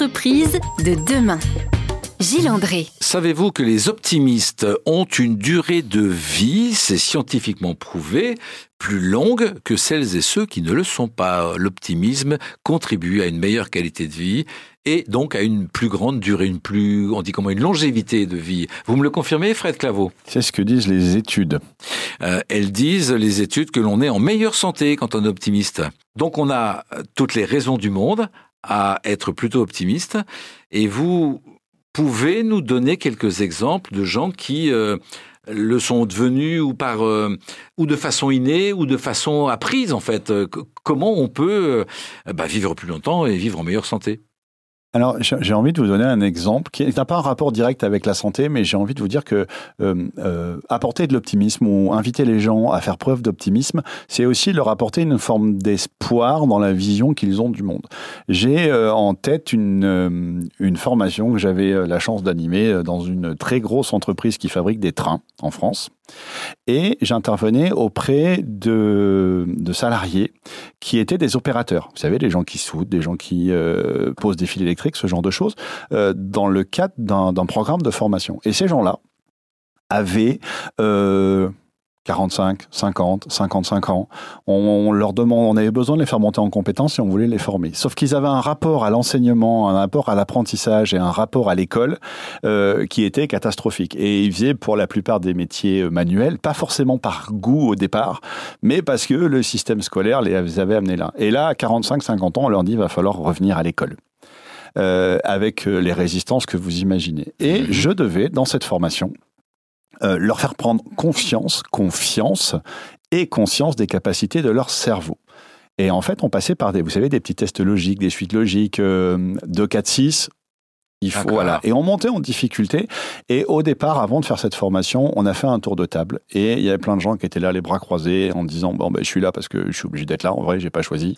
Entreprise de demain. Gilles André. Savez-vous que les optimistes ont une durée de vie, c'est scientifiquement prouvé, plus longue que celles et ceux qui ne le sont pas? L'optimisme contribue à une meilleure qualité de vie et donc à une plus grande durée, une plus, on dit comment, une longévité de vie. Vous me le confirmez, Fred Claveau? C'est ce que disent les études. Euh, elles disent, les études, que l'on est en meilleure santé quand on est optimiste. Donc on a toutes les raisons du monde à être plutôt optimiste. Et vous, pouvez nous donner quelques exemples de gens qui euh, le sont devenus ou par euh, ou de façon innée ou de façon apprise en fait Comment on peut euh, bah, vivre plus longtemps et vivre en meilleure santé? Alors, j'ai envie de vous donner un exemple qui n'a pas un rapport direct avec la santé, mais j'ai envie de vous dire que euh, euh, apporter de l'optimisme ou inviter les gens à faire preuve d'optimisme, c'est aussi leur apporter une forme d'espoir dans la vision qu'ils ont du monde. J'ai euh, en tête une, une formation que j'avais la chance d'animer dans une très grosse entreprise qui fabrique des trains en France. Et j'intervenais auprès de, salariés qui étaient des opérateurs. Vous savez, des gens qui soudent, des gens qui euh, posent des fils électriques, ce genre de choses, euh, dans le cadre d'un programme de formation. Et ces gens-là avaient euh, 45, 50, 55 ans. On, leur demande, on avait besoin de les faire monter en compétences et on voulait les former. Sauf qu'ils avaient un rapport à l'enseignement, un rapport à l'apprentissage et un rapport à l'école euh, qui était catastrophique. Et ils faisaient pour la plupart des métiers euh, manuels, pas forcément par goût au départ, mais parce que le système scolaire les avait amenés là. Et là, à 45, 50 ans, on leur dit, il va falloir revenir à l'école. Euh, avec les résistances que vous imaginez. Et je devais, dans cette formation, euh, leur faire prendre confiance, confiance et conscience des capacités de leur cerveau. Et en fait, on passait par des, vous savez, des petits tests logiques, des suites logiques, euh, 2, 4, 6, il faut, voilà. Et on montait en difficulté. Et au départ, avant de faire cette formation, on a fait un tour de table. Et il y avait plein de gens qui étaient là, les bras croisés, en disant bon ben je suis là parce que je suis obligé d'être là. En vrai, j'ai pas choisi.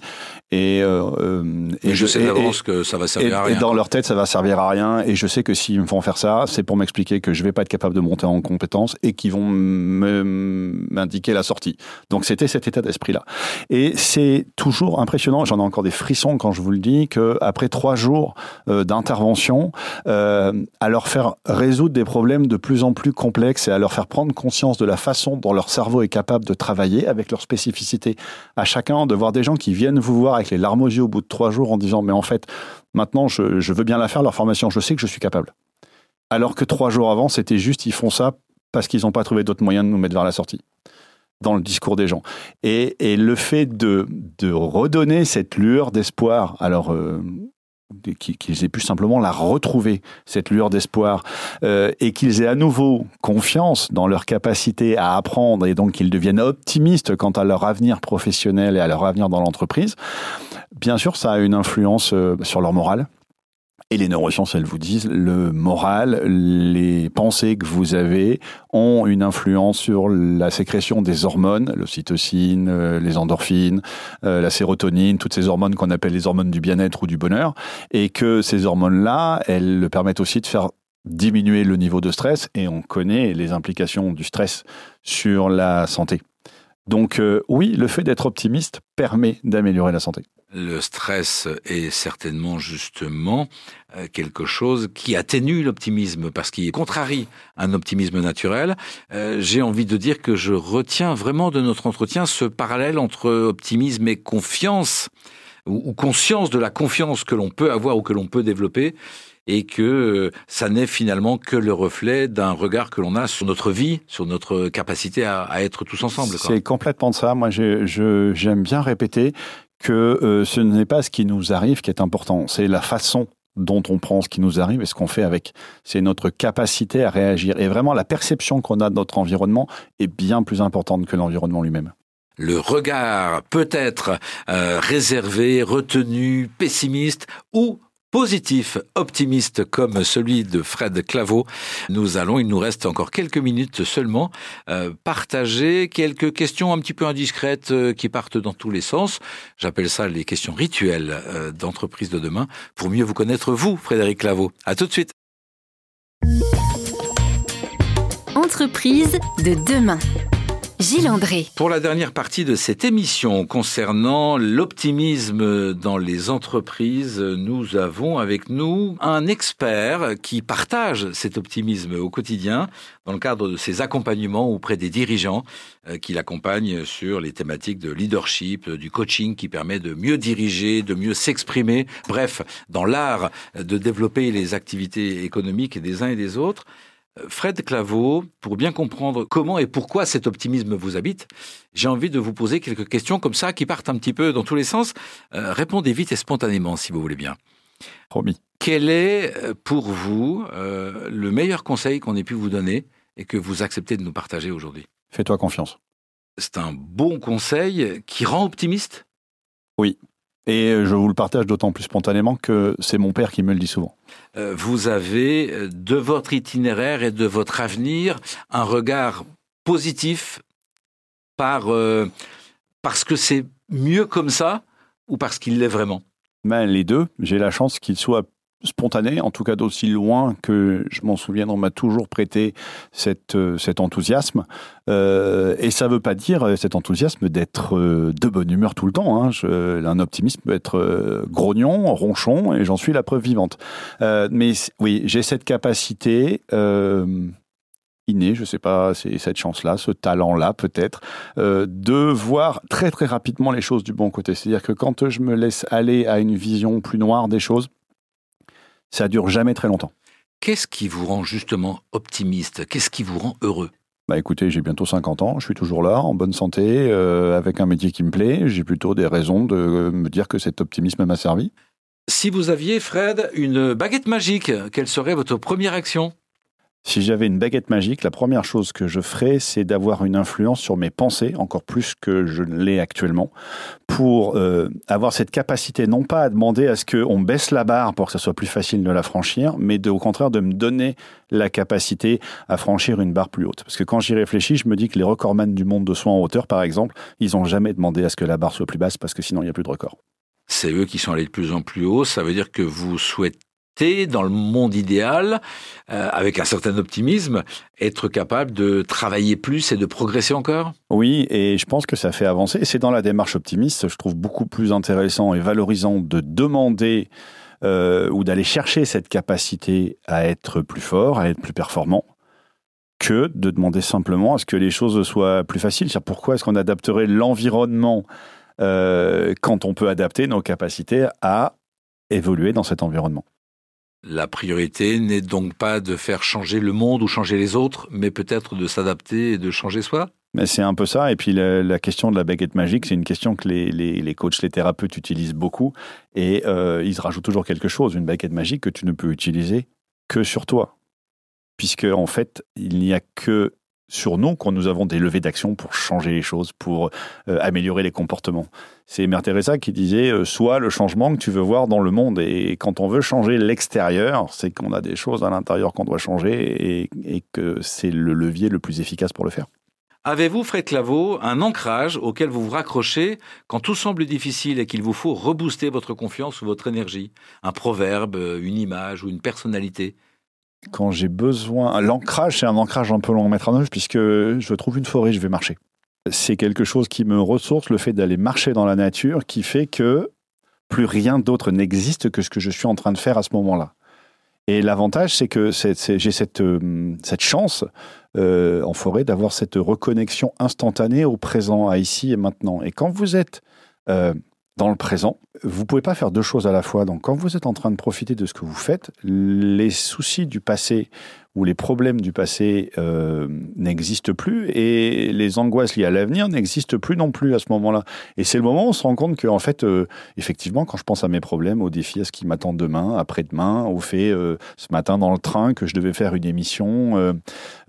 Et, euh, euh et je, sais d'avance que ça va servir à rien. Et dans leur tête, ça va servir à rien. Et je sais que s'ils me font faire ça, c'est pour m'expliquer que je vais pas être capable de monter en compétence et qu'ils vont m'indiquer la sortie. Donc c'était cet état d'esprit là. Et c'est toujours impressionnant. J'en ai encore des frissons quand je vous le dis que après trois jours euh, euh, à leur faire résoudre des problèmes de plus en plus complexes et à leur faire prendre conscience de la façon dont leur cerveau est capable de travailler avec leurs spécificités. À chacun de voir des gens qui viennent vous voir avec les larmes aux yeux au bout de trois jours en disant mais en fait maintenant je, veux bien la faire leur formation, je sais que je suis capable. Alors que trois jours avant c'était juste ils font ça parce qu'ils n'ont pas trouvé d'autres moyens de nous mettre vers la sortie dans le discours des gens. Et, le fait de, de redonner cette lueur d'espoir, alors euh, qu'ils aient pu simplement la retrouver, cette lueur d'espoir, euh, et qu'ils aient à nouveau confiance dans leur capacité à apprendre et donc qu'ils deviennent optimistes quant à leur avenir professionnel et à leur avenir dans l'entreprise, bien sûr, ça a une influence euh, sur leur morale, et les neurosciences, elles vous disent, le moral, les pensées que vous avez ont une influence sur la sécrétion des hormones, l'ocytocine, euh, les endorphines, euh, la sérotonine, toutes ces hormones qu'on appelle les hormones du bien-être ou du bonheur, et que ces hormones-là, elles permettent aussi de faire diminuer le niveau de stress, et on connaît les implications du stress sur la santé. Donc euh, oui, le fait d'être optimiste permet d'améliorer la santé le stress est certainement justement euh, quelque chose qui atténue l'optimisme parce qu'il contrarie un optimisme naturel. Euh, j'ai envie de dire que je retiens vraiment de notre entretien ce parallèle entre optimisme et confiance ou, conscience de la confiance que l'on peut avoir ou que l'on peut développer et que euh, ça n'est finalement que le reflet d'un regard que l'on a sur notre vie, sur notre capacité à, être tous ensemble. C'est complètement ça. Moi, j'aime bien répéter que euh, ce n'est pas ce qui nous arrive qui est important, c'est la façon dont on prend ce qui nous arrive et ce qu'on fait avec. C'est notre capacité à réagir. Et vraiment, la perception qu'on a de notre environnement est bien plus importante que l'environnement lui-même le regard peut être euh, réservé, retenu, pessimiste ou positif, optimiste comme celui de Fred Claveau. Nous allons, il nous reste encore quelques minutes seulement, euh, partager quelques questions un petit peu indiscrètes euh, qui partent dans tous les sens. J'appelle ça les questions rituelles euh, d'entreprise de demain pour mieux vous connaître vous, Frédéric Claveau. À tout de suite. Entreprise de demain. Gilles André. Pour la dernière partie de cette émission concernant l'optimisme dans les entreprises, nous avons avec nous un expert qui partage cet optimisme au quotidien dans le cadre de ses accompagnements auprès des dirigeants euh, qui l'accompagnent sur les thématiques de leadership, du coaching qui permet de mieux diriger, de mieux s'exprimer, bref, dans l'art de développer les activités économiques des uns et des autres. Fred Claveau, pour bien comprendre comment et pourquoi cet optimisme vous habite, j'ai envie de vous poser quelques questions comme ça qui partent un petit peu dans tous les sens. Euh, répondez vite et spontanément si vous voulez bien. Promis. Quel est euh, pour vous euh, le meilleur conseil qu'on ait pu vous donner et que vous acceptez de nous partager aujourd'hui? Fais-toi confiance. C'est un bon conseil qui rend optimiste? Oui, et je vous le partage d'autant plus spontanément que c'est mon père qui me le dit souvent. Euh, vous avez euh, de votre itinéraire et de votre avenir un regard positif par, euh, parce que c'est mieux comme ça ou parce qu'il l'est vraiment? Ben, Les deux. J'ai la chance qu'il soit spontané, en tout cas d'aussi loin que je m'en souviens, on m'a toujours prêté euh, cet enthousiasme. Euh, et ça ne veut pas dire euh, cet enthousiasme d'être de bonne humeur tout le temps. Hein. un optimisme peut être grognon, ronchon, et j'en suis la preuve vivante. mais oui, j'ai cette capacité innée, je ne sais pas, cette chance-là, ce talent-là peut-être, de voir très très rapidement les choses du bon côté. C'est-à-dire que quand je me laisse aller à une vision plus noire des choses, ça dure jamais très longtemps. Qu'est-ce qui vous rend justement optimiste? Qu'est-ce qui vous rend heureux? Bah écoutez, j'ai bientôt 50 ans, je suis toujours là, en bonne santé, euh, avec un métier qui me plaît. J'ai plutôt des raisons de me dire que cet optimisme m'a servi. Si vous aviez, Fred, une baguette magique, quelle serait votre première action? Si j'avais une baguette magique, la première chose que je ferais, c'est d'avoir une influence sur mes pensées, encore plus que je ne l'ai actuellement, pour euh, avoir cette capacité, non pas à demander à ce qu'on baisse la barre pour que ce soit plus facile de la franchir, mais au contraire de me donner la capacité à franchir une barre plus haute. Parce que quand j'y réfléchis, je me dis que les recordman du monde de soins en hauteur, par exemple, ils n'ont jamais demandé à ce que la barre soit plus basse, parce que sinon il n'y a plus de record. C'est eux qui sont allés de plus en plus haut, ça veut dire que vous souhaitez dans le monde idéal, euh, avec un certain optimisme, être capable de travailler plus et de progresser encore? Oui, et je pense que ça fait avancer. C'est dans la démarche optimiste, je trouve beaucoup plus intéressant et valorisant de demander euh, ou d'aller chercher cette capacité à être plus fort, à être plus performant que de demander simplement à ce que les choses soient plus faciles. Pourquoi est-ce qu'on adapterait l'environnement euh, quand on peut adapter nos capacités à évoluer dans cet environnement? La priorité n'est donc pas de faire changer le monde ou changer les autres, mais peut-être de s'adapter et de changer soi mais c'est un peu ça. Et puis la, question de la baguette magique, c'est une question que les, les, coachs, les thérapeutes utilisent beaucoup. Et euh, ils rajoutent toujours quelque chose, une baguette magique que tu ne peux utiliser que sur toi. Puisque en fait, il n'y a que sur nous quand nous avons des levées d'action pour changer les choses, pour euh, améliorer les comportements. C'est Mère Teresa qui disait euh, Sois le changement que tu veux voir dans le monde. Et quand on veut changer l'extérieur, c'est qu'on a des choses à l'intérieur qu'on doit changer et, que c'est le levier le plus efficace pour le faire. Avez-vous, Fred Claveau, un ancrage auquel vous vous raccrochez quand tout semble difficile et qu'il vous faut rebooster votre confiance ou votre énergie? Un proverbe, une image ou une personnalité? Quand j'ai besoin. L'ancrage, c'est un ancrage un peu long à mettre en œuvre, puisque je trouve une forêt, je vais marcher. C'est quelque chose qui me ressource, le fait d'aller marcher dans la nature, qui fait que plus rien d'autre n'existe que ce que je suis en train de faire à ce moment-là. Et l'avantage, c'est que j'ai cette, euh, chance euh, en forêt d'avoir cette reconnexion instantanée au présent, à ici et maintenant. Et quand vous êtes euh, dans le présent. Vous pouvez pas faire deux choses à la fois. Donc, quand vous êtes en train de profiter de ce que vous faites, les soucis du passé où les problèmes du passé euh, n'existent plus et les angoisses liées à l'avenir n'existent plus non plus à ce moment-là. Et c'est le moment où on se rend compte que, en fait, euh, effectivement, quand je pense à mes problèmes, aux défis, à ce qui m'attend demain, après-demain, au fait euh, ce matin dans le train que je devais faire une émission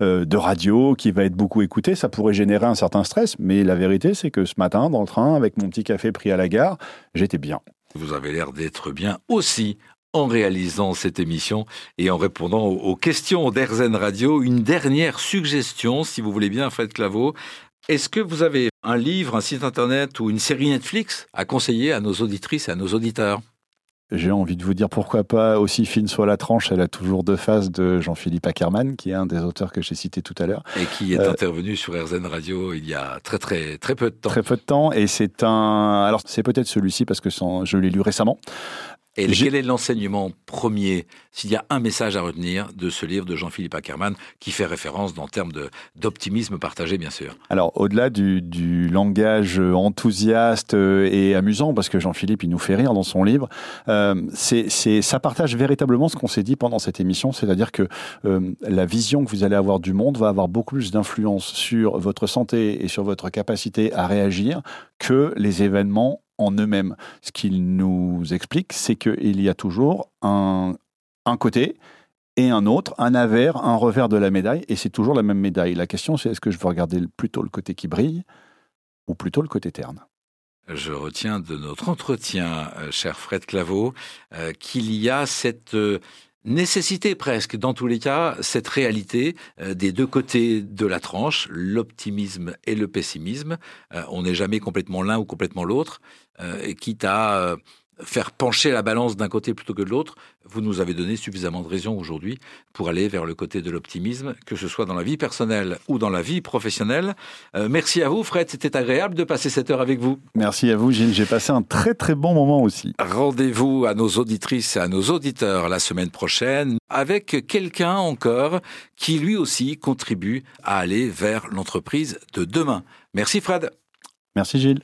de radio qui va être beaucoup écoutée, ça pourrait générer un certain stress. Mais la vérité, c'est que ce matin, dans le train, avec mon petit café pris à la gare, j'étais bien. Vous avez l'air d'être bien aussi en réalisant cette émission et en répondant aux questions d'Erzen Radio. Une dernière suggestion, si vous voulez bien, Fred Claveau. Est-ce que vous avez un livre, un site internet ou une série Netflix à conseiller à nos auditrices et à nos auditeurs? J'ai envie de vous dire pourquoi pas aussi fine soit la tranche, elle a toujours deux faces de Jean-Philippe Ackermann, qui est un des auteurs que j'ai cité tout à l'heure. Et qui est euh, intervenu sur RZN Radio il y a très très très peu de temps. Très peu de temps, et c'est un... Alors c'est peut-être celui-ci parce que je l'ai lu récemment. Et quel est l'enseignement premier, s'il y a un message à retenir de ce livre de Jean-Philippe Ackermann, qui fait référence en termes d'optimisme partagé, bien sûr? Alors, au-delà du, du, langage enthousiaste et amusant, parce que Jean-Philippe, il nous fait rire dans son livre, euh, c'est, ça partage véritablement ce qu'on s'est dit pendant cette émission, c'est-à-dire que euh, la vision que vous allez avoir du monde va avoir beaucoup plus d'influence sur votre santé et sur votre capacité à réagir que les événements en eux-mêmes. Ce qu'il nous explique, c'est qu'il y a toujours un, un côté et un autre, un avers, un revers de la médaille, et c'est toujours la même médaille. La question, c'est est-ce que je veux regarder plutôt le côté qui brille ou plutôt le côté terne? Je retiens de notre entretien, euh, cher Fred Claveau, euh, qu'il y a cette euh, nécessité presque, dans tous les cas, cette réalité des deux côtés de la tranche, l'optimisme et le pessimisme. On n'est jamais complètement l'un ou complètement l'autre, quitte à faire pencher la balance d'un côté plutôt que de l'autre, vous nous avez donné suffisamment de raisons aujourd'hui pour aller vers le côté de l'optimisme, que ce soit dans la vie personnelle ou dans la vie professionnelle. Euh, merci à vous, Fred. C'était agréable de passer cette heure avec vous. Merci à vous, Gilles. J'ai passé un très très bon moment aussi. Rendez-vous à nos auditrices et à nos auditeurs la semaine prochaine avec quelqu'un encore qui lui aussi contribue à aller vers l'entreprise de demain. Merci, Fred. Merci, Gilles.